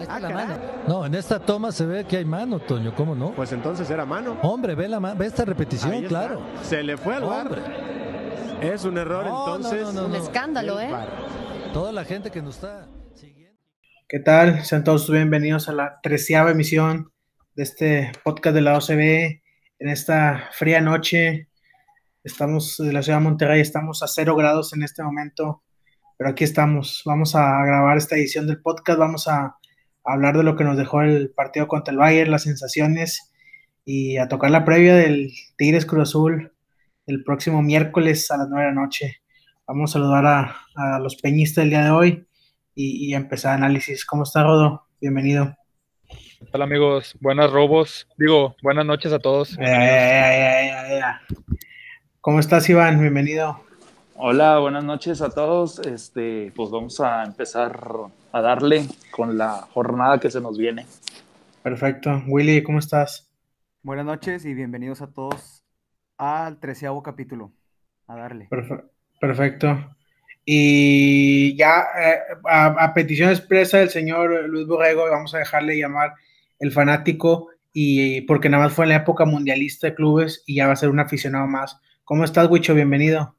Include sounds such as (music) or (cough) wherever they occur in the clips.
Está la mano. No, en esta toma se ve que hay mano, Toño, ¿cómo no? Pues entonces era mano. Hombre, ve, la ma- ve esta repetición, Ahí está. claro. Se le fue al bar. Hombre, Es un error No, no, entonces. no, no, Un no. escándalo, ¿eh? Toda la gente que nos está siguiendo. ¿Qué tal? Sean todos bienvenidos a la treceava emisión de este podcast de la OCB. En esta fría noche, estamos de la ciudad de Monterrey, estamos a cero grados en este momento, pero aquí estamos. Vamos a grabar esta edición del podcast, vamos a, a hablar de lo que nos dejó el partido contra el Bayern, las sensaciones y a tocar la previa del Tigres Cruz Azul el próximo miércoles a las nueve de la noche. Vamos a saludar a, a los peñistas del día de hoy y, y empezar análisis. ¿Cómo está, Rodo? Bienvenido. ¿Qué tal amigos? Buenas robos. Digo, buenas noches a todos. Eh, eh, eh, eh. ¿Cómo estás, Iván? Bienvenido. Hola, buenas noches a todos. Este, pues vamos a empezar a darle con la jornada que se nos viene. Perfecto. Willy, ¿cómo estás? Buenas noches y bienvenidos a todos al treceavo capítulo. A darle. Perfe- Perfecto. Y ya eh, a, a petición expresa del señor Luis Borrego, vamos a dejarle llamar el fanático y porque nada más fue en la época mundialista de clubes y ya va a ser un aficionado más. ¿Cómo estás, Wicho? Bienvenido.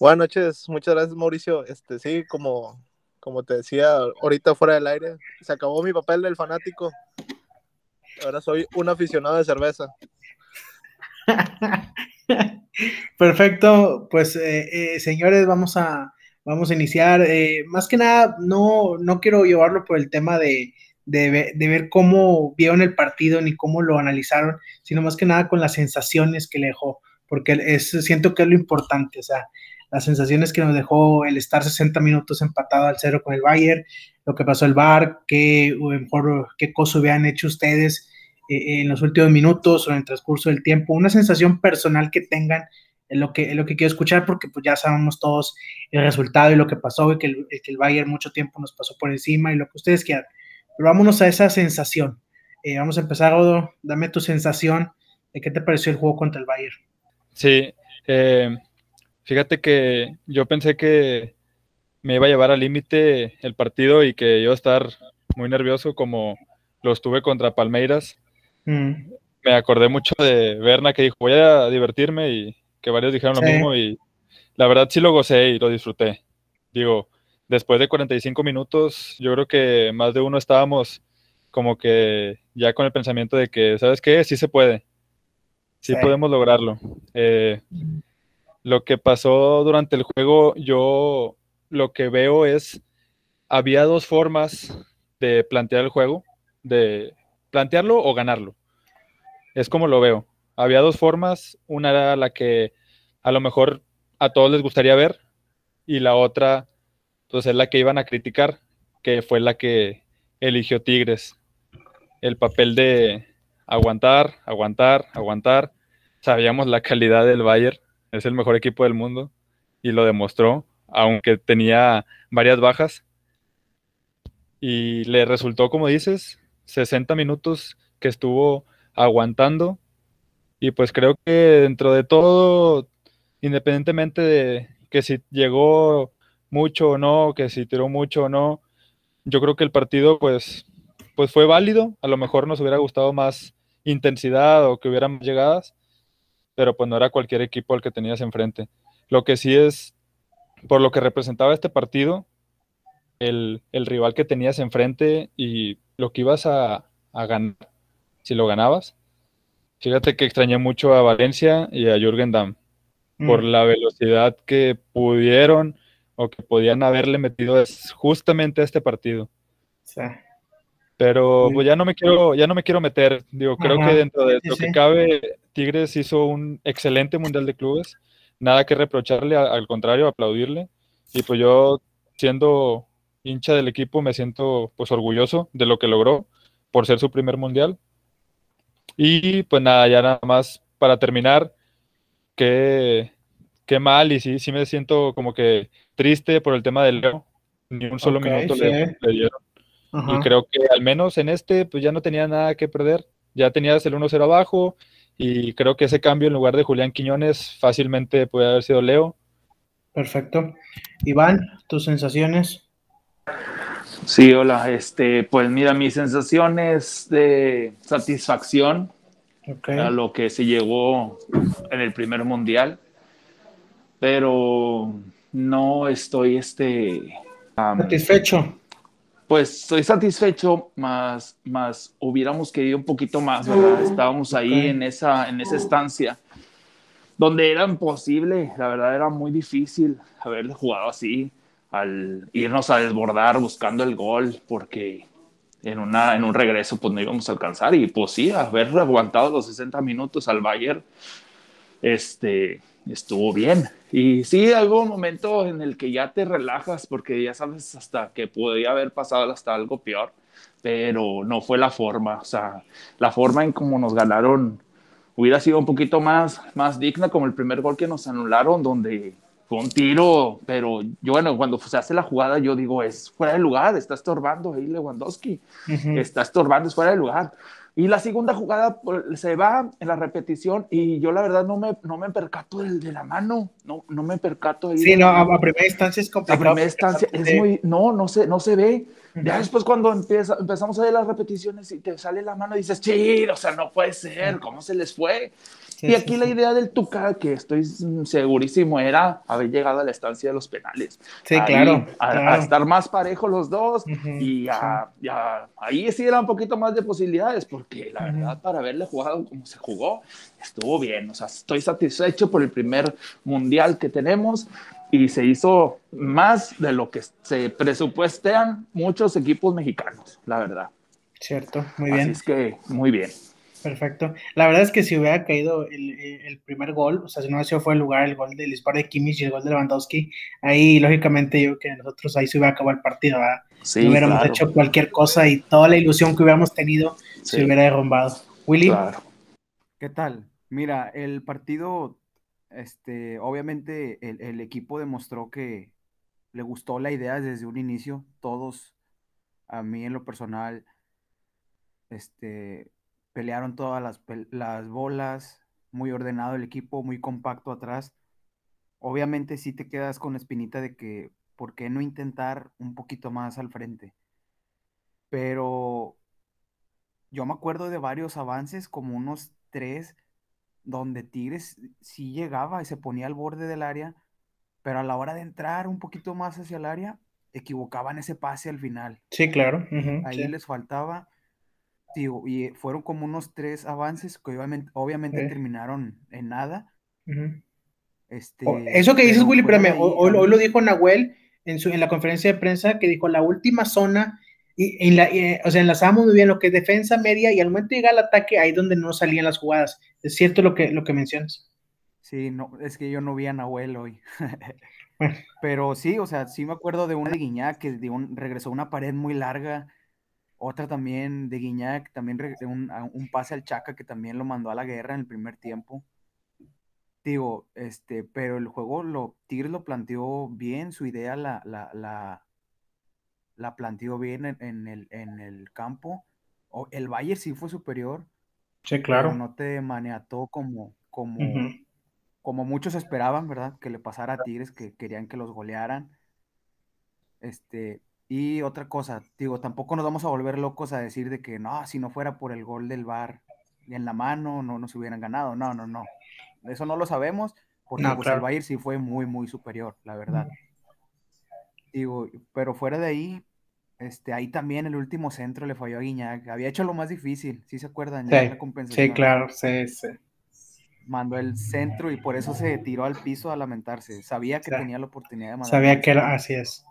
Buenas noches, muchas gracias Mauricio. Este sí, como, como te decía ahorita fuera del aire, se acabó mi papel del fanático. Ahora soy un aficionado de cerveza. (laughs) Perfecto, pues eh, eh, señores, vamos a, vamos a iniciar. Eh, más que nada, no, no quiero llevarlo por el tema de, de, de ver cómo vieron el partido ni cómo lo analizaron, sino más que nada con las sensaciones que le dejó, porque es, siento que es lo importante, o sea, las sensaciones que nos dejó el estar 60 minutos empatado al cero con el Bayern, lo que pasó el VAR, qué, mejor, qué cosa hubieran hecho ustedes eh, en los últimos minutos o en el transcurso del tiempo, una sensación personal que tengan es lo que, lo que quiero escuchar porque pues ya sabemos todos el resultado y lo que pasó y que el, que el Bayern mucho tiempo nos pasó por encima y lo que ustedes quieran. Pero vámonos a esa sensación. Eh, vamos a empezar, Odo, dame tu sensación de qué te pareció el juego contra el Bayern. Sí, eh, fíjate que yo pensé que me iba a llevar al límite el partido y que iba a estar muy nervioso como lo estuve contra Palmeiras. Mm, Me acordé mucho de Berna que dijo, voy a divertirme y que varios dijeron lo Sí. mismo y la verdad sí lo gocé y lo disfruté. Digo, después de 45 minutos, yo creo que más de uno estábamos como que ya con el pensamiento de que, ¿sabes qué? Sí se puede. Sí, Sí. podemos lograrlo. Eh, lo que pasó durante el juego, yo lo que veo es, había dos formas de plantear el juego, de plantearlo o ganarlo. Es como lo veo. Había dos formas, una era la que a lo mejor a todos les gustaría ver y la otra, pues es la que iban a criticar, que fue la que eligió Tigres. El papel de aguantar, aguantar, aguantar. Sabíamos la calidad del Bayern, es el mejor equipo del mundo y lo demostró, aunque tenía varias bajas. Y le resultó, como dices, 60 minutos que estuvo aguantando. Y pues creo que dentro de todo, independientemente de que si llegó mucho o no, que si tiró mucho o no, yo creo que el partido pues, pues fue válido. A lo mejor nos hubiera gustado más intensidad o que hubieran llegadas, pero pues no era cualquier equipo al que tenías enfrente. Lo que sí es, por lo que representaba este partido, el, el rival que tenías enfrente y lo que ibas a, a ganar, si lo ganabas. Fíjate que extrañé mucho a Valencia y a Jürgen Damm por mm, la velocidad que pudieron o que podían haberle metido justamente a este partido. sí. Pero pues ya no me quiero, ya no me quiero meter. Digo, creo que dentro de lo sí. que cabe, Tigres hizo un excelente Mundial de Clubes. Nada que reprocharle, al contrario, aplaudirle. Y pues yo, siendo hincha del equipo, me siento pues orgulloso de lo que logró por ser su primer Mundial. Y pues nada, ya nada más para terminar, qué, qué mal y sí, sí me siento como que triste por el tema del Leo. Ni un solo minuto sí. le, le dieron. Ajá. Y creo que al menos en este, pues ya no tenía nada que perder. Ya tenías el 1-0 abajo y creo que ese cambio en lugar de Julián Quiñones fácilmente puede haber sido Leo. Perfecto. Iván, tus sensaciones. Sí, hola. Este, pues mira, mi sensación es de satisfacción Okay. a lo que se llegó en el primer mundial, pero no estoy este, Satisfecho. Pues estoy satisfecho, más, más hubiéramos querido un poquito más, ¿verdad? Estábamos ahí Ok. en esa, en esa estancia donde era imposible, la verdad era muy difícil haber jugado así, al irnos a desbordar buscando el gol, porque en, una, en un regreso pues no íbamos a alcanzar y pues sí, haber aguantado los 60 minutos al Bayern, este, estuvo bien. Y sí, un momento en el que ya te relajas porque ya sabes hasta que podía haber pasado hasta algo peor, pero no fue la forma, o sea, la forma en cómo nos ganaron hubiera sido un poquito más, más digna como el primer gol que nos anularon, donde fue un tiro, pero yo, bueno, cuando se hace la jugada, yo digo, es fuera de lugar, está estorbando ahí Lewandowski, Ujú. está estorbando, es fuera de lugar. Y la segunda jugada pues, se va en la repetición y yo la verdad no me, no me percato del, de la mano, no, no me percato ahí. Sí, no, a, a primera instancia es complicado. primera instancia es muy, no, no se, no se ve. Ya después cuando empieza, empezamos a ver las repeticiones y te sale la mano, dices, sí, o sea, no puede ser, ¿cómo se les fue? Sí, y sí, aquí la sí. idea del Tuca, que estoy segurísimo, era haber llegado a la estancia de los penales. Sí, Ahí, claro, A, a claro. estar más parejos los dos Ujú, y a- y a- ahí sí era un poquito más de posibilidades, porque la Ujú. verdad, para haberle jugado como se jugó, estuvo bien. O sea, estoy satisfecho por el primer mundial que tenemos y se hizo más de lo que se presupuestean muchos equipos mexicanos, la verdad. Cierto, muy Así bien. es que muy bien. Perfecto. La verdad es que si hubiera caído el, el primer gol, o sea, si no hubiera sido fue el lugar, el gol del disparo de Kimmich y el gol de Lewandowski, ahí lógicamente yo creo que nosotros ahí se hubiera acabado el partido, ¿verdad? Sí, No hubiéramos claro, hecho cualquier cosa y toda la ilusión que hubiéramos tenido se hubiera derrumbado. Willy, claro. ¿Qué tal? Mira, el partido, este, obviamente el, el equipo demostró que le gustó la idea desde un inicio. Todos, a mí en lo personal, este, pelearon todas las, las bolas, muy ordenado el equipo, muy compacto atrás. Obviamente sí te quedas con la espinita de que, ¿por qué no intentar un poquito más al frente? Pero yo me acuerdo de varios avances, como unos tres, donde Tigres sí llegaba y se ponía al borde del área, pero a la hora de entrar un poquito más hacia el área, equivocaban ese pase al final. sí, claro. Ahí sí. les faltaba, digo, y fueron como unos tres avances que obviamente, obviamente terminaron en nada. Este, Eso que dices, Willy, de espérame, ahí, hoy, a hoy lo dijo Nahuel en, su, en la conferencia de prensa, que dijo la última zona, y en la, eh, o sea, enlazábamos muy bien lo que es defensa media, y al momento de llegar al ataque, ahí donde no salían las jugadas. Es cierto lo que, lo que mencionas. Sí, no, es que yo no vi a Nahuel hoy. (laughs) Pero sí, o sea, sí me acuerdo de una de Guiñac que de un- regresó una pared muy larga, otra también de Guiñac, también un, un pase al Chaca que también lo mandó a la guerra en el primer tiempo. Digo, este, pero el juego lo, Tigres lo planteó bien, su idea la, la, la, la planteó bien en, en el, en el campo. O, el Bayern sí fue superior, Sí, pero no te maniató como, como, como muchos esperaban, ¿verdad? Que le pasara a Tigres, que querían que los golearan. Este, y otra cosa, digo, tampoco nos vamos a volver locos a decir de que no, si no fuera por el gol del VAR en la mano, no nos hubieran ganado. No, no, no. Eso no lo sabemos, porque No, pues claro. el Bayern sí fue muy, muy superior, la verdad. Digo, pero fuera de ahí, este, ahí también el último centro le falló a Guiñac. Había hecho lo más difícil, ¿sí se acuerdan? Ya en la Sí, compensación sí, claro, sí, sí. mandó el centro y por eso se tiró al piso a lamentarse. Sabía que Sí. tenía la oportunidad de mandar. Sabía que era así es,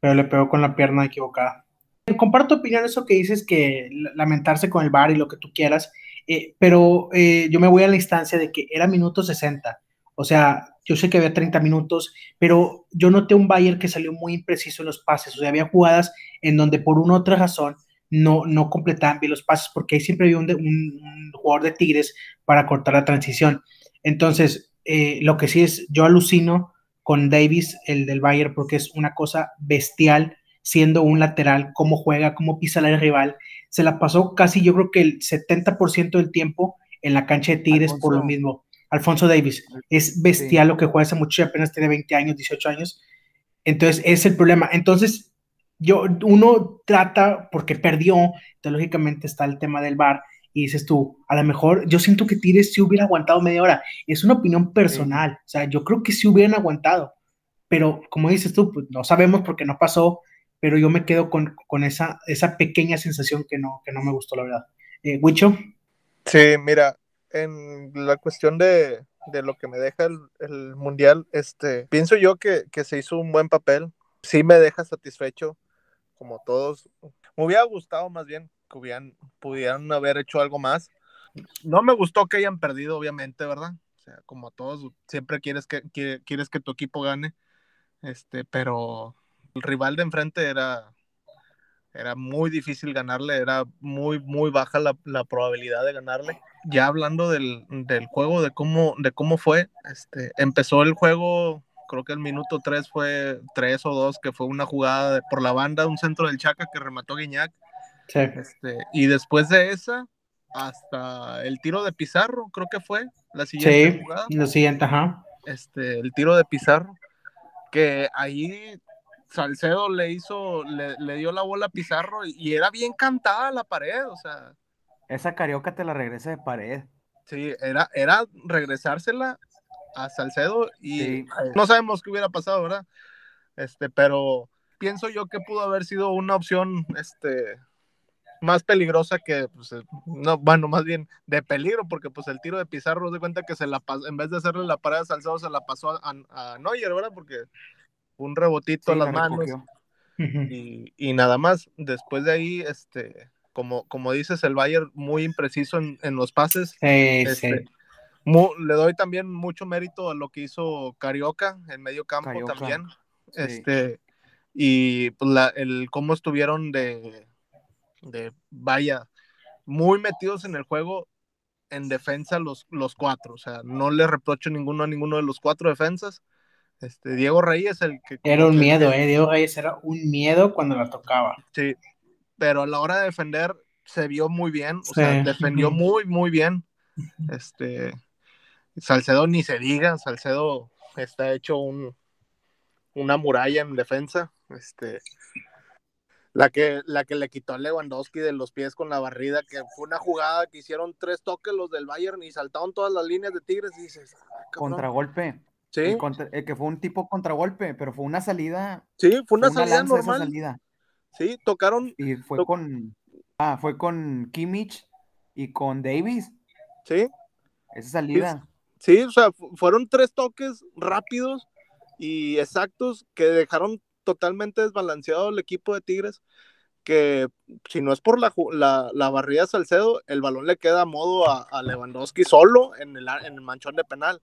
pero le pegó con la pierna equivocada. Comparto opinión eso que dices que la- lamentarse con el VAR y lo que tú quieras, eh, pero eh, yo me voy a la instancia de que era minuto 60. O sea, yo sé que había 30 minutos, pero yo noté un Bayern que salió muy impreciso en los pases. O sea, había jugadas en donde por una otra razón no, no completaban bien los pases, porque ahí siempre había un, un- jugador de Tigres para cortar la transición. Entonces, eh, lo que sí es, yo alucino con Davis, el del Bayern, porque es una cosa bestial siendo un lateral, cómo juega, cómo pisa al rival. Se la pasó casi, yo creo que el 70% del tiempo en la cancha de Tigres por lo mismo. Alfonso Davis, es bestial lo que juega ese muchacho, apenas tiene 20 años, 18 años. Entonces, es el problema. Entonces, yo, uno trata, porque perdió, entonces lógicamente está el tema del bar, y dices tú, a lo mejor yo siento que Tigres sí hubiera aguantado media hora. Es una opinión personal, o sea, yo creo que sí hubieran aguantado, pero como dices tú, pues no sabemos porque no pasó, pero yo me quedo con, con esa, esa pequeña sensación que no, que no me gustó, la verdad. Eh, Wicho. Sí, mira, en la cuestión de, de lo que me deja el, el Mundial, este, pienso yo que, que se hizo un buen papel, sí me deja satisfecho, como todos. Me hubiera gustado más bien que hubieran, pudieran haber hecho algo más. No me gustó que hayan perdido, obviamente, ¿verdad? O sea, como todos, siempre quieres que, quieres que tu equipo gane, este, pero el rival de enfrente era, era muy difícil ganarle, era muy, muy baja la, la probabilidad de ganarle. Ya hablando del, del juego, de cómo, de cómo fue, este, empezó el juego, creo que el minuto 3 fue 3 o 2, que fue una jugada por la banda, un centro del Chaca que remató Guiñac. Sí. Este, y después de esa, hasta el tiro de Pizarro, creo que fue la siguiente Sí, jugada. lo siguiente, ajá. Este, el tiro de Pizarro, que ahí Salcedo le hizo, le, le dio la bola a Pizarro y, y era bien cantada la pared, o sea, Esa carioca te la regresa de pared. sí, era, era regresársela a Salcedo y Sí. no sabemos qué hubiera pasado, ¿verdad? Este, pero pienso yo que pudo haber sido una opción, este, más peligrosa que, pues, eh, no, bueno, más bien de peligro, porque pues el tiro de Pizarro, de cuenta que se la pasó, en vez de hacerle la parada a Salcedo, se la pasó a, a, Neuer, ¿verdad? Porque un rebotito Sí, a las la manos recogió. Y, y nada más. Después de ahí, este, como, como dices, el Bayern muy impreciso en, en los pases. Sí, Este, sí. mu- le doy también mucho mérito a lo que hizo Carioca en medio campo Carioca, también. Este, y pues, la, el cómo estuvieron de, de, vaya, muy metidos en el juego en defensa los, los cuatro. O sea, no le reprocho ninguno a ninguno de los cuatro defensas. Este, Diego Reyes, el que... Era un miedo, ¿eh? Diego Reyes era un miedo cuando la tocaba. Sí, pero a la hora de defender se vio muy bien, o sea, defendió (laughs) muy, muy bien. Este, Salcedo ni se diga, Salcedo está hecho un, una muralla en defensa. Este, la que, la que le quitó a Lewandowski de los pies con la barrida, que fue una jugada que hicieron tres toques los del Bayern y saltaron todas las líneas de Tigres y dices, "Ah, cabrón". Contragolpe. sí, El contra- el que fue un tipo contragolpe, pero fue una salida. sí, fue una fue salida normal. salida. Sí, tocaron, Y fue con. Ah, fue con Kimmich y con Davis. sí, Esa salida. Sí, o sea, fu- fueron tres toques rápidos y exactos que dejaron totalmente desbalanceado el equipo de Tigres. Que si no es por la, la, la barrida de Salcedo, el balón le queda a modo a, a Lewandowski solo en el, en el manchón de penal.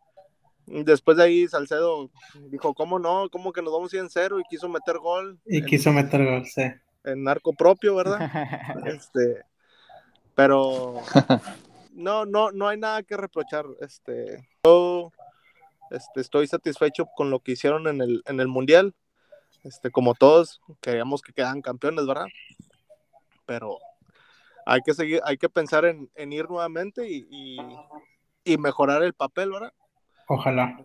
Después de ahí, Salcedo dijo: ¿Cómo no? ¿Cómo que nos vamos 100 0? Y quiso meter gol Y en, quiso meter gol, sí. en arco propio, ¿verdad? (laughs) Este, pero no, no, no hay nada que reprochar. Este, yo este, estoy satisfecho con lo que hicieron en el, en el Mundial. Este, como todos, queríamos que quedaran campeones, ¿verdad? Pero hay que seguir, hay que pensar en, ir nuevamente y, y, mejorar el papel, ¿verdad? Ojalá.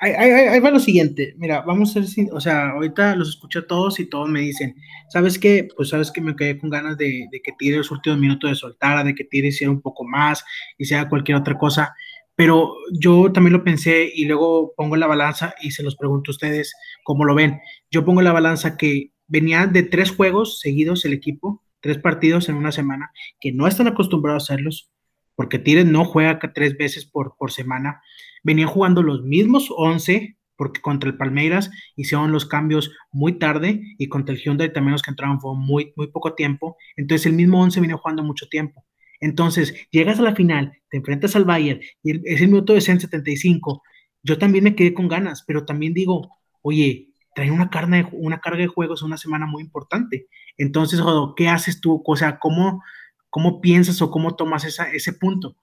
Ahí, va lo siguiente. Mira, vamos a ver o sea, ahorita los escucho a todos y todos me dicen, ¿sabes qué? Pues sabes que me quedé con ganas de, que tire los últimos minutos de soltara, de que tire hiciera un poco más y sea cualquier otra cosa. Pero yo también lo pensé y luego pongo la balanza y se los pregunto a ustedes cómo lo ven. Yo pongo la balanza que venía de tres juegos seguidos el equipo, tres partidos en una semana, que no están acostumbrados a hacerlos, porque Tigres no juega tres veces por, por semana venían jugando los mismos 11, porque contra el Palmeiras hicieron los cambios muy tarde y contra el Hyundai también los que entraron fue muy, muy poco tiempo. Entonces el mismo 11 venía jugando mucho tiempo. Entonces llegas a la final, te enfrentas al Bayern y es el minuto de 175. Yo también me quedé con ganas, pero también digo, oye, traen una, carne, una carga de juegos una semana muy importante. Entonces, Jodo, ¿qué haces tú? O sea, ¿cómo, cómo piensas o cómo tomas esa, ese punto?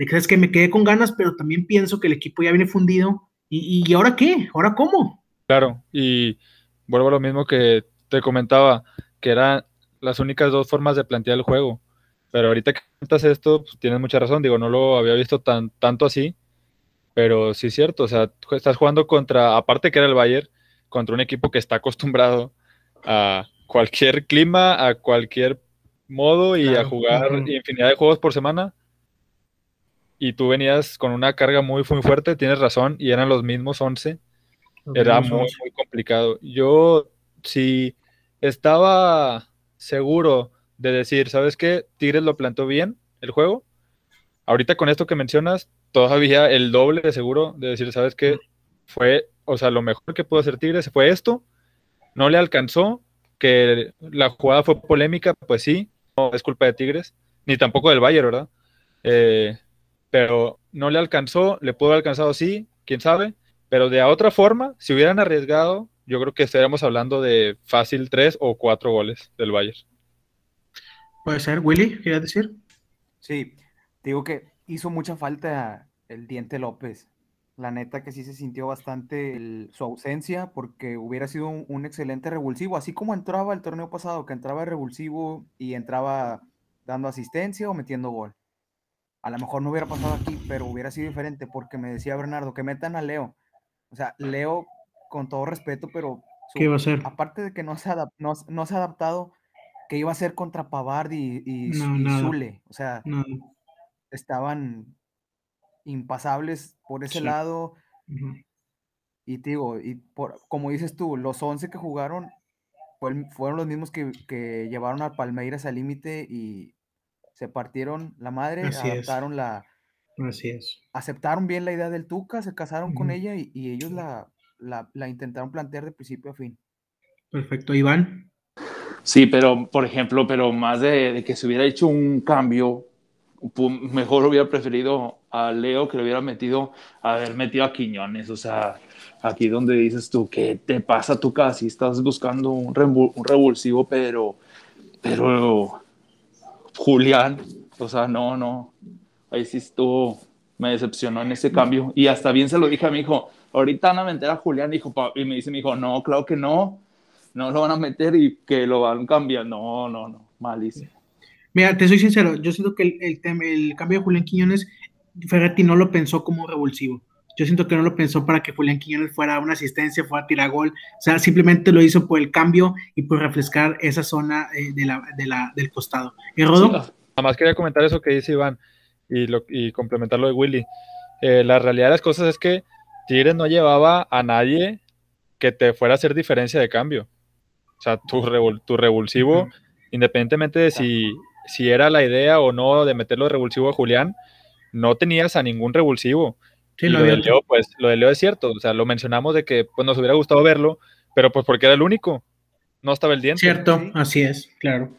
de que es que me quedé con ganas, pero también pienso que el equipo ya viene fundido. ¿Y, y ahora qué? ¿Ahora cómo? Claro, y vuelvo a lo mismo que te comentaba, que eran las únicas dos formas de plantear el juego. Pero ahorita que comentas esto, pues, tienes mucha razón. Digo, no lo había visto tan, tanto así, pero sí es cierto. O sea, estás jugando contra, aparte que era el Bayern, contra un equipo que está acostumbrado a cualquier clima, a cualquier modo y a jugar infinidad de juegos por semana. Y tú venías con una carga muy, muy fuerte, tienes razón, y eran los mismos 11. Era muy, muy complicado. Yo, si estaba seguro de decir, ¿sabes qué? Tigres lo plantó bien el juego. Ahorita con esto que mencionas, todavía el doble de seguro de decir, ¿sabes qué? Fue, o sea, lo mejor que pudo hacer Tigres fue esto. No le alcanzó, que la jugada fue polémica, pues sí, no es culpa de Tigres, ni tampoco del Bayern, ¿verdad? Eh, pero no le alcanzó, le pudo haber alcanzado, sí, quién sabe, pero de otra forma, si hubieran arriesgado, yo creo que estaríamos hablando de fácil tres o cuatro goles del Bayern. Puede ser, Willy, ¿quieres decir? Sí, digo que hizo mucha falta el Diente López. La neta que sí se sintió bastante el- su ausencia porque hubiera sido un, un excelente revulsivo, así como entraba el torneo pasado, que entraba revulsivo y entraba dando asistencia o metiendo gol. A lo mejor no hubiera pasado aquí, pero hubiera sido diferente porque me decía Bernardo que metan a Leo. O sea, Leo, con todo respeto, pero su- ¿Qué iba a hacer? aparte de que no se, adap- no, no se ha adaptado, que iba a ser contra Pavard y, y, No, y nada. Zule. O sea, No. estaban impasables por ese Sí. lado. Y te digo, y por, como dices tú, los 11 que jugaron fueron los mismos que, que llevaron al Palmeiras al límite y se partieron la madre, Así es. adaptaron la, Así es. aceptaron bien la idea del Tuca, se casaron con ella y, y ellos la, la, la intentaron plantear de principio a fin. Perfecto. Iván. Sí, pero por ejemplo, pero más de, de que se hubiera hecho un cambio, mejor hubiera preferido a Leo que le hubiera metido, haber metido a Quiñones. O sea, aquí donde dices tú, ¿qué te pasa tú casi? Estás buscando un, un revulsivo, pero, pero Julián, o sea, no, no. Ahí sí estuvo, me decepcionó en ese cambio. Y hasta bien se lo dije a mi hijo, ahorita van a meter a Julián, dijo, y me dice mi hijo, no, claro que no no lo van a meter y que lo van a cambiar. No, no, no, malísimo. Mira, te soy sincero, yo siento que el, el, tem- el cambio de Julián Quiñones, Ferretti no lo pensó como revulsivo. Yo siento que no lo pensó para que Julián Quiñones fuera una asistencia, fuera a tirar gol. O sea, simplemente lo hizo por el cambio y por refrescar esa zona eh, de la, de la, del costado. ¿Y Rodo? Sí, Nada más quería comentar eso que dice Iván y, lo, y complementar lo de Willy. Eh, la realidad de las cosas es que Tigres no llevaba a nadie que te fuera a hacer diferencia de cambio. O sea, tu, revol- tu revulsivo, independientemente de si, si era la idea o no de meterlo de revulsivo a Julián, no tenías a ningún revulsivo. Sí, lo de había- Leo, pues, lo de Leo es cierto. O sea, lo mencionamos de que pues, nos hubiera gustado verlo, pero pues porque era el único. No estaba el diente. Cierto, Sí. así es, claro.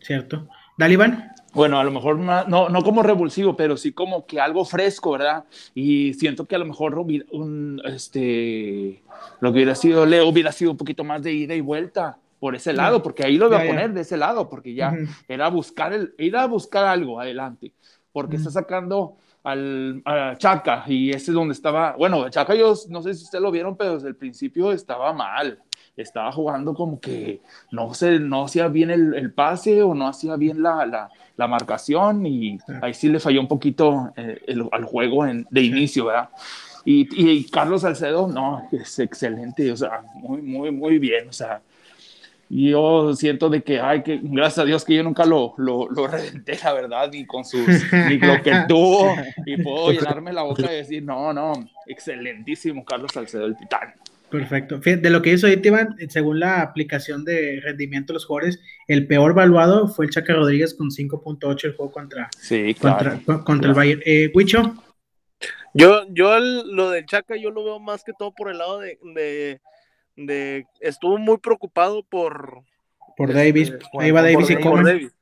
Cierto. Dale, Iván. Bueno, a lo mejor no, no como revulsivo, pero sí como que algo fresco, ¿verdad? Y siento que a lo mejor un, este, lo que hubiera sido Leo hubiera sido un poquito más de ida y vuelta por ese lado, porque ahí lo voy a ya. poner de ese lado, porque ya Ujú. era buscar el, ir a buscar algo adelante, porque Ujú. está sacando al a Chaca y ese es donde estaba, bueno, Chaca yo no sé si ustedes lo vieron, pero desde el principio estaba mal, estaba jugando como que no sé, no hacía bien el, el pase o no hacía bien la, la, la marcación y ahí sí le falló un poquito eh, el- al juego en- de inicio, ¿verdad? Y, y Carlos Salcedo, no, es excelente, o sea, muy, muy, muy bien, o sea, yo siento de que, ay, que gracias a Dios que yo nunca lo, lo, lo reventé, la verdad, ni con sus, (laughs) ni lo que tuvo, y puedo llenarme la boca y decir, no, no, excelentísimo Carlos Salcedo, el titán. Perfecto. Fíjate, De lo que hizo ahorita, Iván, según la aplicación de rendimiento de los jugadores, el peor valuado fue el Chaca Rodríguez con 5.8 el juego contra, Sí, contra, claro. contra el Bayern. Eh, Huicho, Yo, yo el- lo del Chaca, yo lo veo más que todo por el lado de, de, de- estuvo muy preocupado por por Este, Davis, por- ahí va por Davis y por Coman. Davis.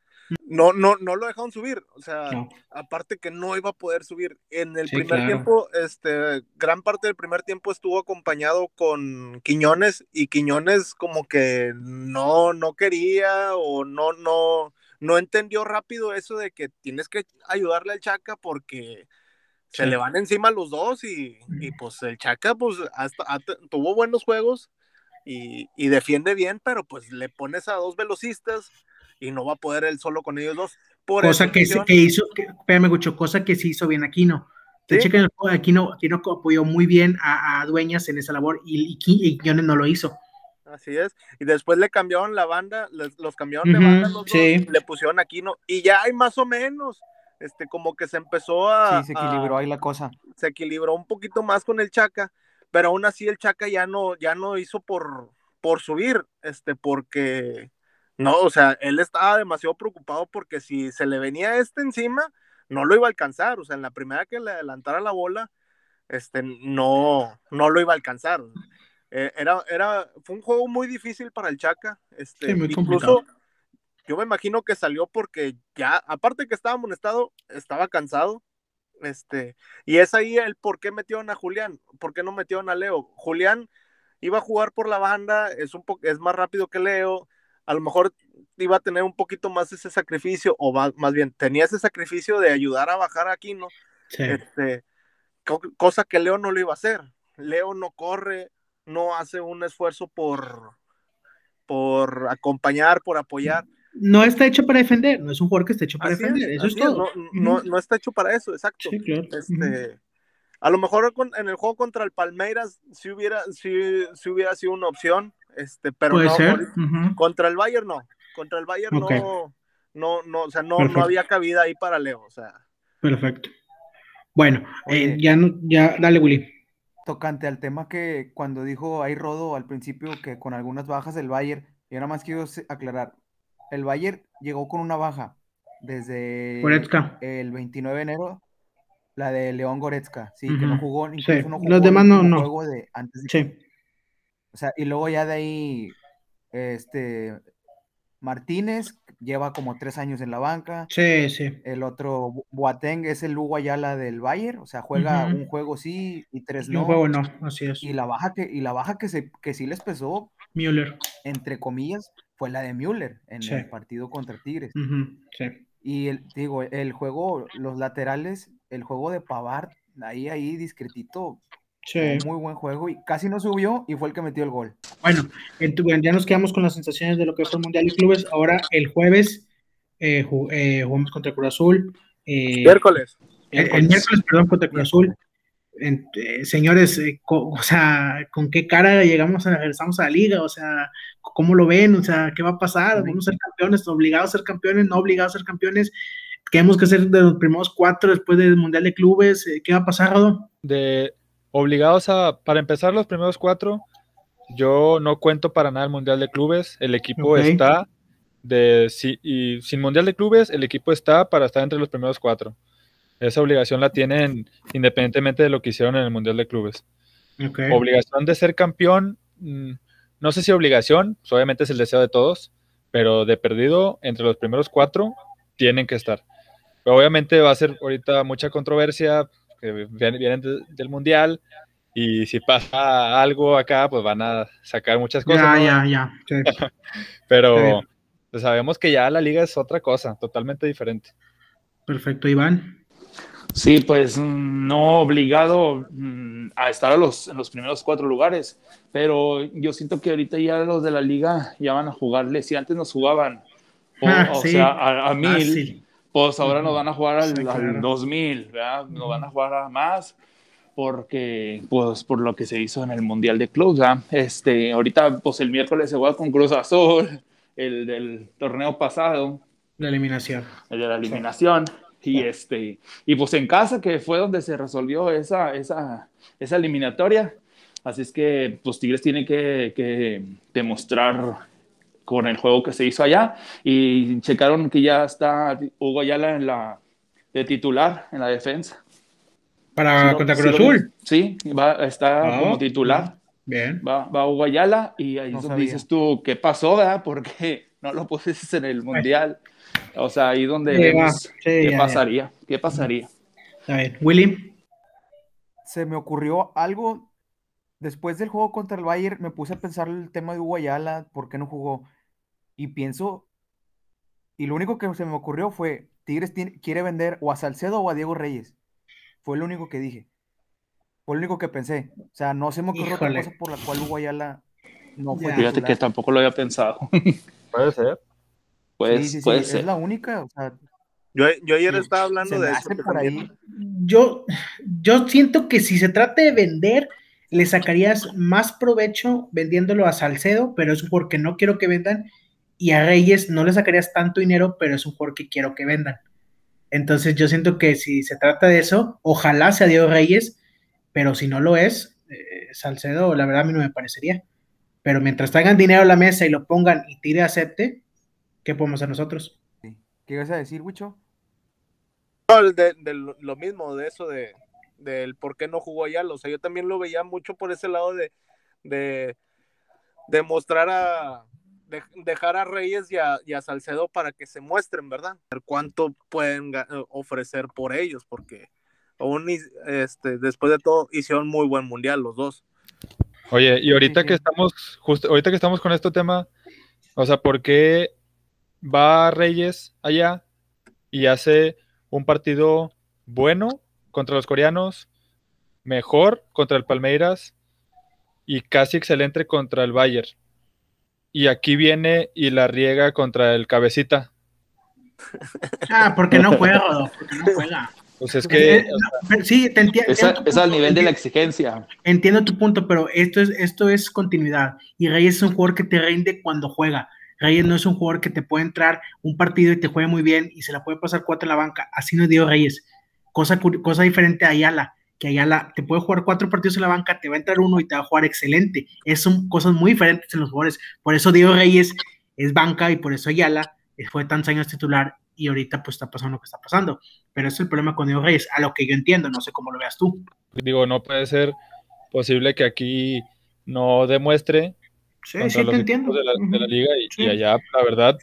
No, no, no lo dejaron subir. O sea, No. aparte que no iba a poder subir. En el Sí, primer claro. tiempo, este, gran parte del primer tiempo estuvo acompañado con Quiñones y Quiñones como que no, no quería o no, no, no entendió rápido eso de que tienes que ayudarle al Chaca porque se Sí. le van encima los dos y, y, pues el Chaca pues hasta, hasta- tuvo buenos juegos y, y defiende bien, pero pues le pones a dos velocistas y no va a poder él solo con ellos dos. Por Cosa que, se- que hizo, que, espérame, Gucho, cosa que se hizo bien Aquino. Te Sí. chequen el juego, Aquino, Aquino apoyó muy bien a, a Dueñas en esa labor y, y, y Quiñones no lo hizo. Así es. Y después le cambiaron la banda, les- los cambiaron de banda, los dos, sí. le pusieron Aquino. Y ya hay más o menos. Este, como que se empezó a. Sí, se equilibró a- ahí la cosa. se equilibró un poquito más con el Chaca, pero aún así el Chaca ya no, ya no hizo por, por subir, este, porque no, o sea, él estaba demasiado preocupado porque si se le venía este encima, no lo iba a alcanzar, o sea, en la primera que le adelantara la bola, este, no, no lo iba a alcanzar. Eh, era, era, fue un juego muy difícil para el Chaca, este, Sí, muy incluso complicado. yo me imagino que salió porque ya, aparte que estaba amonestado, estaba cansado, este, y es ahí el por qué metieron a Julián, por qué no metieron a Leo. Julián iba a jugar por la banda, es, un po es más rápido que Leo, a lo mejor iba a tener un poquito más ese sacrificio, o va- más bien tenía ese sacrificio de ayudar a bajar a Aquino, Sí. este, co- cosa que Leo no lo iba a hacer. Leo no corre, no hace un esfuerzo por, por acompañar, por apoyar. No está hecho para defender, no es un jugador que esté hecho para Así defender, es, eso es todo. No, no- Ujú. no está hecho para eso, exacto. Sí, claro. Este, a lo mejor con- en el juego contra el Palmeiras sí hubiera, sí hubiera sido una opción, este, pero Puede no, ser. contra el Bayern no, contra el Bayern no, no, no, o sea, no, no había cabida ahí para Leo, o sea, Perfecto. Bueno, eh, ya no, ya, dale, Willy. Tocante al tema que cuando dijo ahí Rodo al principio que con algunas bajas del Bayern, yo nada más quiero aclarar, el Bayern llegó con una baja desde Goretzka. el 29 de enero, la de León Goretzka, sí, que no jugó, Sí, incluso no jugó los el demás no, último no. juego de antes de Sí. O sea, y luego ya de ahí, este, Martínez lleva como tres años en la banca. Sí, sí. El otro, Boateng, es el Lugo Ayala del Bayern. O sea, juega un juego sí y tres Y no. un juego no, así es. Y la baja que, y la baja que, se, que sí les pesó, Müller. entre comillas, fue la de Müller en Sí. el partido contra Tigres. Sí. Y el, digo, el juego, los laterales, el juego de Pavard, ahí, ahí, discretito, Sí. muy buen juego. Y casi no subió y fue el que metió el gol. Bueno, ya nos quedamos con las sensaciones de lo que fue el Mundial de Clubes. Ahora el jueves eh, eh, jugamos contra Cruz Azul. eh, miércoles. el, el miércoles, perdón, contra Cruz Azul. En- eh, señores, eh, co- o sea, ¿con qué cara llegamos a, regresamos a la liga? O sea, ¿cómo lo ven? O sea, ¿qué va a pasar? ¿Vamos a ser campeones? ¿Obligados a ser campeones? ¿No obligados a ser campeones? ¿Qué hemos que hacer de los primeros cuatro después del Mundial de Clubes? ¿Qué va a pasar, Rodo? de obligados a, para empezar los primeros cuatro, yo no cuento para nada el Mundial de Clubes, el equipo está de, si- y sin Mundial de Clubes, el equipo está para estar entre los primeros cuatro. Esa obligación la tienen independientemente de lo que hicieron en el Mundial de Clubes. Obligación de ser campeón, mm, no sé si obligación, pues obviamente es el deseo de todos, pero de perdido, entre los primeros cuatro, tienen que estar. Pero obviamente va a ser ahorita mucha controversia, que vienen, vienen de- del Mundial, y si pasa algo acá, pues van a sacar muchas cosas, Ya, ¿no? ya, ya. Sí. (laughs) Pero pues, sabemos que ya la liga es otra cosa, totalmente diferente. Perfecto, Iván. Sí, pues mm, no obligado mm, a estar a los, en los primeros cuatro lugares, pero yo siento que ahorita ya los de la liga ya van a jugarle. Si antes nos jugaban, o, Ah, o sí. sea, a, a mil. Pues ahora Ujú. nos van a jugar al, Sí, al claro. 2000, ¿verdad? Nos van a jugar a más porque, pues, por lo que se hizo en el Mundial de Clubs, ¿verdad? Este, ahorita, pues, el miércoles se juega con Cruz Azul, el del torneo pasado, La eliminación. el de la eliminación. Y, este, y pues en casa, que fue donde se resolvió esa, esa, esa eliminatoria. Así es que pues Tigres tiene que, que demostrar con el juego que se hizo allá. Y checaron que ya está Hugo Ayala en la, de titular en la defensa. Para Sí, contra Cruz Azul. Sí, va, está Ah, como titular. Bien. Va, va Hugo Ayala y ahí No es donde sabía. dices tú, ¿qué pasó, verdad? Porque no lo pusiste en el Mundial. O sea, ahí donde Sí, vemos Sí, qué ya, ya. pasaría, qué pasaría. Bien. Willy. se me ocurrió algo después del juego contra el Bayern, me puse a pensar el tema de Hugo Ayala, ¿por qué no jugó? Y pienso, y lo único que se me ocurrió fue, Tigres tiene- quiere vender o a Salcedo o a Diego Reyes. Fue lo único que dije. Fue lo único que pensé. O sea, no se me ocurrió otra Híjole. cosa por la cual Hugo Ayala no fue. Fíjate que tampoco lo había pensado. (laughs) Puede ser. Pues, Sí, sí, sí, puede es ser. la única, o sea, Yo, yo ayer estaba hablando de eso. por ahí. Yo, yo siento que si se trata de vender, le sacarías más provecho vendiéndolo a Salcedo, pero es un jugador que no quiero que vendan, y a Reyes no le sacarías tanto dinero, pero es un jugador que quiero que vendan. Entonces yo siento que si se trata de eso, ojalá sea Diego Reyes, pero si no lo es, eh, Salcedo, la verdad a mí no me parecería. Pero mientras traigan dinero a la mesa y lo pongan y tire acepte, ¿qué podemos hacer nosotros? ¿Qué ibas a decir, Wicho? No, de, de lo lo mismo, de eso de del por qué no jugó allá. O sea, yo también lo veía mucho por ese lado de, de, de mostrar a de- dejar a Reyes y a, y a Salcedo para que se muestren, ¿verdad? Ver Cuánto pueden ga- ofrecer por ellos, porque aún este, después de todo hicieron muy buen mundial los dos. Oye, y ahorita que estamos, justo, ahorita que estamos con este tema, o sea, ¿por qué va Reyes allá y hace un partido bueno contra los coreanos, mejor contra el Palmeiras y casi excelente contra el Bayern? Y aquí viene y la riega contra el Cabecita. (laughs) Ah, porque no juega, Rodolfo, porque no juega. Pues es que, Eh, pero sí, te entiendo tu es al punto, nivel de la exigencia. Entiendo tu punto, pero esto es, esto es continuidad. Y Reyes es un jugador que te rinde cuando juega. Reyes no es un jugador que te puede entrar un partido y te juegue muy bien y se la puede pasar cuatro en la banca. Así no Diego Reyes. Cosa, cosa diferente a Ayala, que Ayala te puede jugar cuatro partidos en la banca, te va a entrar uno y te va a jugar excelente. Es, son cosas muy diferentes en los jugadores. Por eso Diego Reyes es banca y por eso Ayala fue tantos años titular y ahorita pues está pasando lo que está pasando. Pero ese es el problema con Diego Reyes, a lo que yo entiendo, no sé cómo lo veas tú. digo, no puede ser posible que aquí no demuestre Sí, sí, te entiendo. de la, de la liga y, Sí. y allá, la verdad,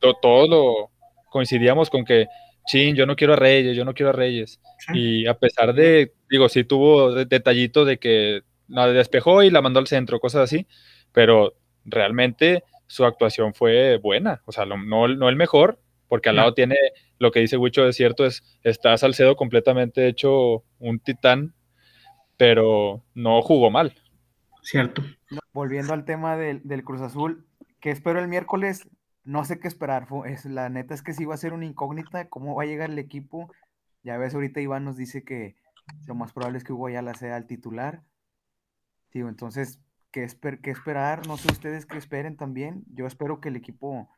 to- todos lo coincidíamos con que, chin, yo no quiero a Reyes, yo no quiero a Reyes. Sí. Y a pesar de, digo, sí tuvo de- detallito de que la despejó y la mandó al centro, cosas así, pero realmente su actuación fue buena, o sea, lo- no, no el mejor, porque al No. lado tiene lo que dice Wicho, es cierto, es, está Salcedo completamente hecho un titán, pero no jugó mal. Cierto. Volviendo al tema del, del Cruz Azul, ¿qué espero el miércoles? No sé qué esperar. Es, la neta es que sí va a ser una incógnita cómo va a llegar el equipo. Ya ves, ahorita Iván nos dice que lo más probable es que Hugo Ayala sea el titular. Digo, entonces, ¿qué, esper- qué esperar? No sé ustedes qué esperen también. Yo espero que el equipo,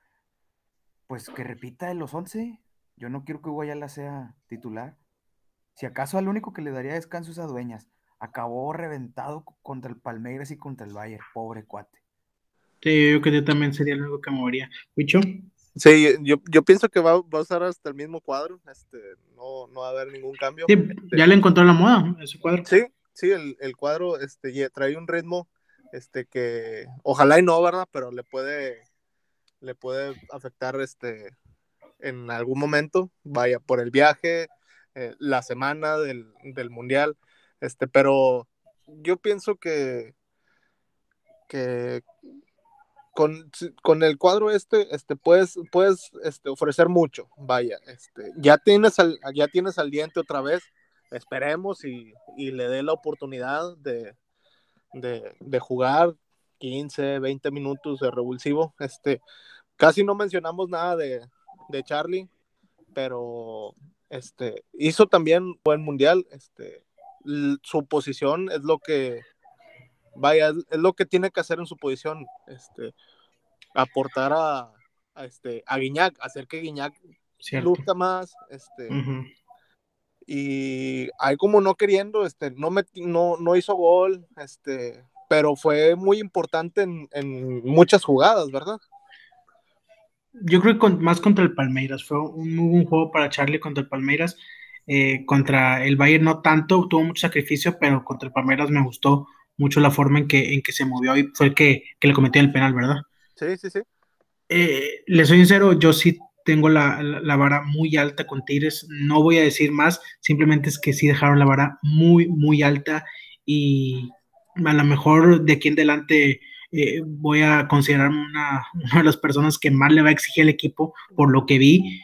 pues, que repita de los 11. Yo no quiero que Hugo Ayala sea titular. Si acaso al único que le daría descanso es a Dueñas. Acabó reventado contra el Palmeiras y contra el Bayern. Pobre cuate. Sí, yo creo que yo también sería único que movería. Wicho, Sí, yo, yo pienso que va, va a usar hasta el mismo cuadro, este, no, no va a haber ningún cambio. sí, ya le encontró la moda ese cuadro. Sí, sí, el, el cuadro este, trae un ritmo este, que ojalá y no, ¿verdad? Pero le puede, le puede afectar este, en algún momento, vaya, por el viaje, eh, la semana del, del Mundial, este, pero yo pienso que, que con, con el cuadro este, este puedes, puedes este, ofrecer mucho, vaya, este, ya tienes al, ya tienes al diente otra vez, esperemos y, y le dé la oportunidad de, de, de jugar 15, 20 minutos de revulsivo. Este, casi no mencionamos nada de, de Charlie, pero este, hizo también buen mundial. Este, su posición es lo que, vaya, es, lo que tiene que hacer en su posición. Este, aportar a, a este, a Guiñac, hacer que Guiñac Cierto. luzca más. Este, y ahí como no queriendo, este, no, no, no hizo gol, este, pero fue muy importante en, en muchas jugadas, ¿verdad? Yo creo que con- más contra el Palmeiras. Fue un muy buen juego para Charlie contra el Palmeiras. Eh, contra el Bayern no tanto, tuvo mucho sacrificio, pero contra el Palmeiras me gustó mucho la forma en que, en que se movió y fue el que, que le cometió el penal, ¿verdad? Sí, sí, sí. Eh, le soy sincero, yo sí tengo la, la- la vara muy alta con Tigres. No voy a decir más, simplemente es que sí dejaron la vara muy, muy alta y a lo mejor de aquí en adelante eh, voy a considerarme una, una de las personas que más le va a exigir al equipo por lo que vi,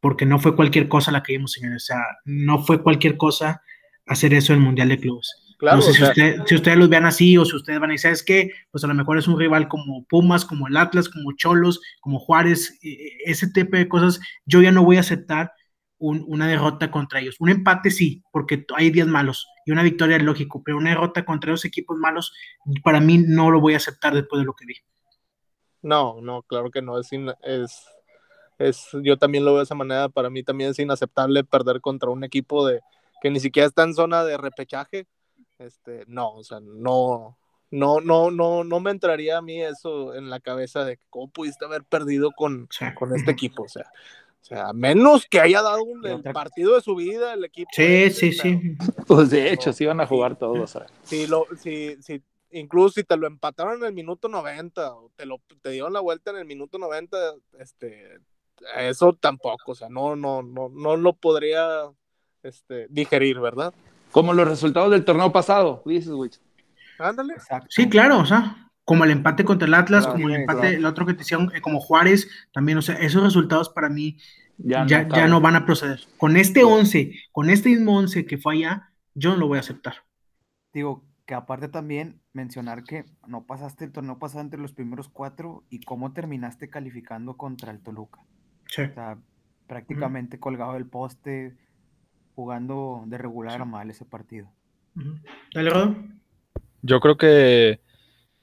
porque no fue cualquier cosa la que vimos, señores. O sea, no fue cualquier cosa hacer eso en el Mundial de Clubes. Claro, no sé si, sea, usted- si ustedes los vean así o si ustedes van a decir, ¿sabes qué? Pues a lo mejor es un rival como Pumas, como el Atlas, como Cholos, como Juárez, eh, ese tipo de cosas. Yo ya no voy a aceptar un- una derrota contra ellos. Un empate sí, porque hay días malos y una victoria es lógico, pero una derrota contra esos equipos malos, para mí no lo voy a aceptar después de lo que vi. No, no, claro que no, es, es, es, yo también lo veo de esa manera, para mí también es inaceptable perder contra un equipo de que ni siquiera está en zona de repechaje, este, no, o sea, no, no, no, no, no me entraría a mí eso en la cabeza de cómo pudiste haber perdido con, con este equipo, o sea, o sea, a menos que haya dado un, el partido de su vida el equipo. Sí, sí, pero- sí. Pues de hecho, sí iban a jugar todos. o sea. si lo, si, si, incluso si te lo empataron en el minuto 90 o te lo te dieron la vuelta en el minuto 90, este, eso tampoco, o sea, no, no, no, no lo podría este, digerir, ¿verdad? Como los resultados del torneo pasado, dices, güey. Ándale. Exacto. Sí, claro, o sea, como el empate contra el Atlas, Claro, como el empate, claro. el otro que te hicieron, eh, como Juárez, también, o sea, esos resultados para mí Ya, ya, no, ya no van a proceder. Con este 11, con este mismo 11 que fue allá, yo no lo voy a aceptar. Digo, que aparte también mencionar que no pasaste el torneo pasado entre los primeros cuatro y cómo terminaste calificando contra el Toluca. Sí. O sea, prácticamente colgado del poste, jugando de regular a mal ese partido. Ujú. Dale, Rodo. Yo creo que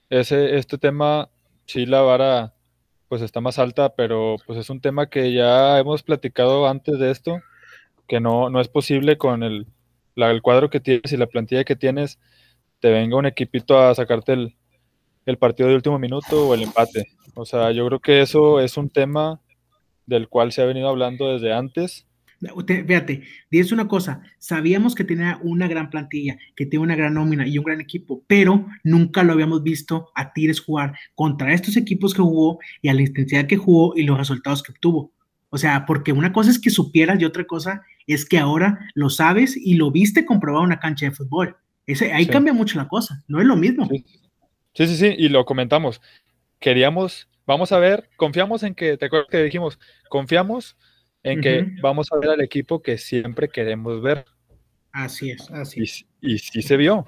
ese, este tema, sí, la vara pues está más alta, pero pues es un tema que ya hemos platicado antes de esto, que no, no es posible con el, la- el cuadro que tienes y la plantilla que tienes, te venga un equipito a sacarte el, el partido de último minuto o el empate. O sea, yo creo que eso es un tema del cual se ha venido hablando desde antes. Te- Fíjate, dices una cosa, sabíamos que tenía una gran plantilla, que tiene una gran nómina y un gran equipo, pero nunca lo habíamos visto a Tigres jugar contra estos equipos que jugó y a la intensidad que jugó y los resultados que obtuvo. O sea, porque una cosa es que supieras y otra cosa es que ahora lo sabes y lo viste comprobado en una cancha de fútbol. Ese, ahí Sí. cambia mucho la cosa, no es lo mismo. Sí. Sí, sí, sí, y lo comentamos. Queríamos, vamos a ver, confiamos en que, ¿te acuerdas que dijimos? Confiamos en que vamos a ver al equipo que siempre queremos ver. Así es, así Y, es. s- y sí se vio.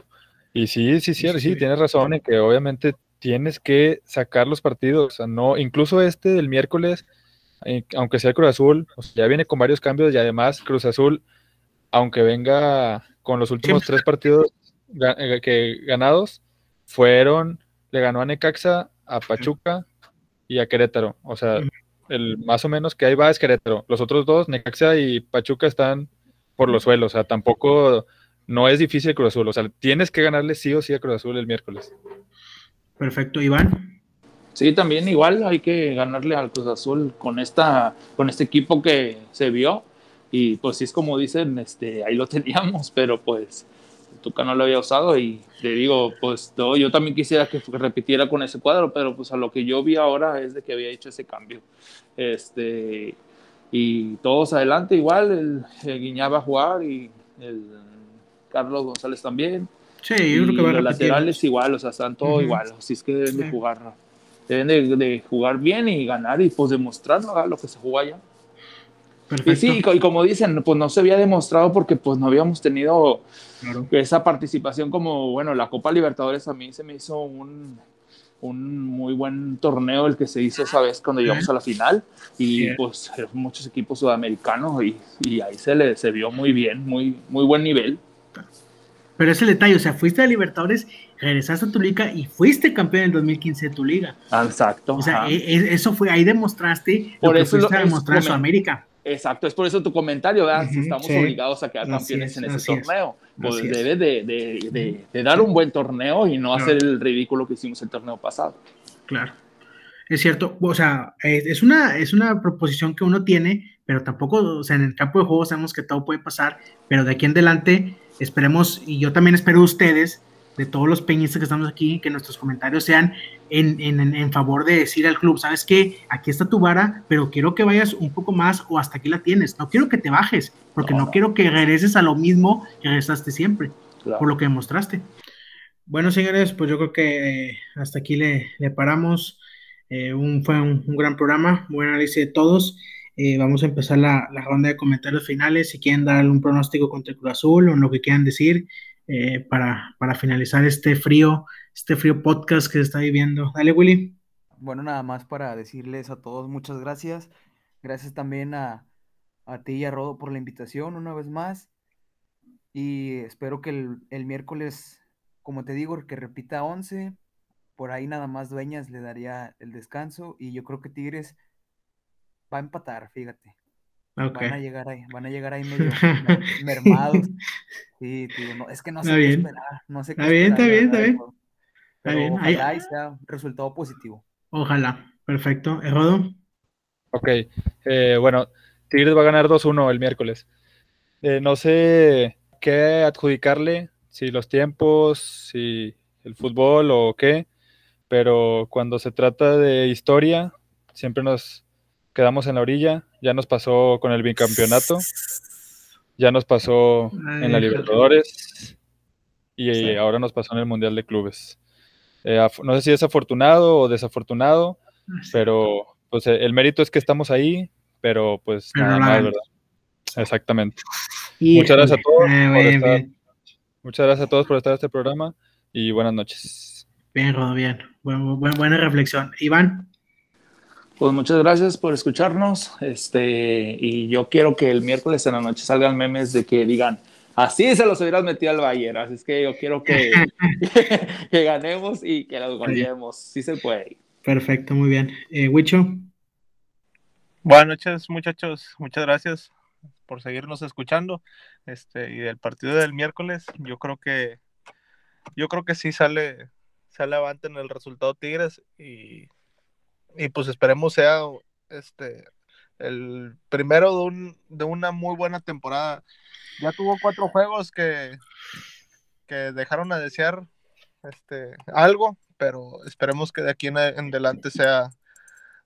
Y sí, sí, sí, Sí, tienes razón en que obviamente tienes que sacar los partidos. O sea, no, incluso este del miércoles, eh, aunque sea el Cruz Azul, o sea, ya viene con varios cambios y además Cruz Azul, aunque venga con los últimos tres partidos eh, que ganados, fueron, le ganó a Necaxa, a Pachuca y a Querétaro. O sea. El más o menos que ahí va es Querétaro. Los otros dos, Necaxa y Pachuca, están por los suelos. O sea, tampoco no es difícil Cruz Azul. O sea, tienes que ganarle sí o sí a Cruz Azul el miércoles. Perfecto, Iván. Sí, también igual hay que ganarle al Cruz Azul con esta, con este equipo que se vio. Y pues sí es como dicen, este, ahí lo (laughs) teníamos, pero pues Tuca no lo había usado y te digo, pues no, yo también quisiera que repitiera con ese cuadro, pero pues a lo que yo vi ahora es de que había hecho ese cambio. Este, y todos adelante igual, el, el Guiñá va a jugar y el Carlos González también. Sí, yo creo que va a los laterales igual, o sea, están todo Ujú. igual. Así es que deben de Sí. jugar, deben de, de jugar bien y ganar y pues demostrarlo lo que se jugó allá. Perfecto. Y sí, y co- y como dicen, pues no se había demostrado porque pues no habíamos tenido Claro. esa participación como, bueno, la Copa Libertadores a mí se me hizo un, un muy buen torneo el que se hizo esa vez cuando llegamos a la final y Sí. pues muchos equipos sudamericanos y, y ahí se le se vio muy bien, muy, muy buen nivel. Pero ese detalle, o sea, fuiste a Libertadores, regresaste a tu liga y fuiste campeón en el 2015 de tu liga. Ah, Exacto. O sea, ajá. e- e- eso fue, ahí demostraste Por lo que eso lo- fuiste a es demostrar Sudamérica. Exacto, es por eso tu comentario, ¿verdad? Si Ujú, estamos sí. obligados a quedar Así campeones es, en ese es, torneo. Pues es. debes de, de- de- de dar un buen torneo y no Claro. hacer el ridículo que hicimos el torneo pasado. Claro. Es cierto, o sea, es, una, es una proposición que uno tiene, pero tampoco, o sea, en el campo de juego sabemos que todo puede pasar, pero de aquí en adelante esperemos, y yo también espero de ustedes, de todos los peñistas que estamos aquí, que nuestros comentarios sean en, en, en- favor de decir al club, sabes qué, aquí está tu vara, pero quiero que vayas un poco más o hasta aquí la tienes, no quiero que te bajes, porque No, no, no. quiero que regreses a lo mismo que regresaste siempre Claro. por lo que demostraste. Bueno, señores, pues yo creo que eh, hasta aquí le, le paramos. Eh, un, fue un, un gran programa, buen análisis de todos. Eh, vamos a empezar la, la ronda de comentarios finales. Si quieren dar un pronóstico contra el Cruz Azul o lo que quieran decir eh, para, para finalizar este frío, este frío podcast que se está viviendo. Dale, Willy. Bueno, nada más para decirles a todos muchas gracias. Gracias también a, a ti y a Rodo por la invitación una vez más. Y espero que el, el miércoles, como te digo, que repita 11. Por ahí nada más Dueñas le daría el descanso. Y yo creo que Tigres va a empatar, fíjate. Van a llegar ahí, van a llegar ahí medio mer- (laughs) mermados. Sí, tío, no, es que no sé Está qué bien. esperar. No sé qué Está bien, esperar, está bien, está bien. pero- Está pero bien. Ahí- ojalá y sea un resultado positivo. Ojalá. Perfecto. ¿Rodo? Ok, eh, bueno, Tigres va a ganar 2-1 el miércoles. Eh, no sé qué adjudicarle, si los tiempos, si el fútbol o qué, pero cuando se trata de historia, siempre nos quedamos en la orilla. Ya nos pasó con el bicampeonato, ya nos pasó en la Libertadores y Sí. ahora nos pasó en el Mundial de Clubes. Eh, no sé si es afortunado o desafortunado, pero pues eh, el mérito es que estamos ahí, pero pues Pero nada más. ¿verdad? Exactamente. Muchas gracias a todos Eh, por estar-. Muchas gracias a todos por estar en este programa y buenas noches. Bien, Rodo, bien. Buen- buen- buena reflexión. Iván. Pues muchas gracias por escucharnos. Este, y yo quiero que el miércoles en la noche salgan memes de que digan, así se los hubieras metido al Bayern. Así es que yo quiero que, (laughs) (laughs) que ganemos y que los goleemos. Sí se puede. Perfecto, muy bien. Eh, Wicho. Buenas noches, muchachos. Muchas gracias por seguirnos escuchando. Este, y del partido del miércoles, yo creo que yo creo que sí sale sale avante en el resultado Tigres y, y pues esperemos sea este el primero de un de una muy buena temporada. Ya tuvo cuatro juegos que que dejaron a desear este algo, pero esperemos que de aquí en, adelante sea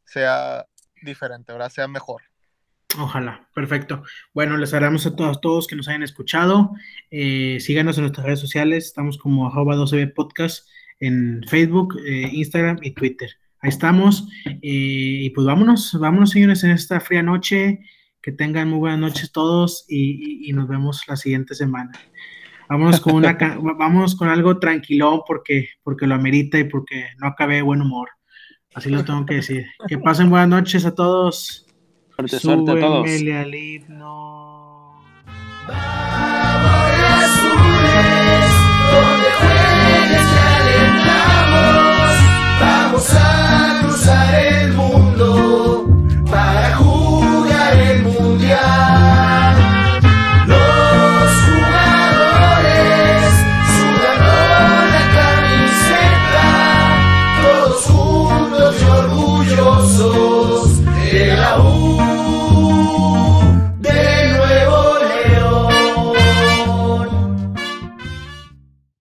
sea diferente, ahora sea mejor. Ojalá, perfecto. Bueno, les agradecemos a todos, todos que nos hayan escuchado. Eh, síganos en nuestras redes sociales. Estamos como arroba 12B Podcast en Facebook, eh, Instagram y Twitter. Ahí estamos. Eh, y pues vámonos, vámonos, señores, en esta fría noche. Que tengan muy buenas noches todos y, y- y nos vemos la siguiente semana. Vámonos con, una, (laughs) vámonos con algo tranquilón porque, porque lo amerita y porque no acabé de buen humor. Así lo tengo que decir. Que pasen buenas noches a todos. Suerte, suerte a todos. Vamos cruzar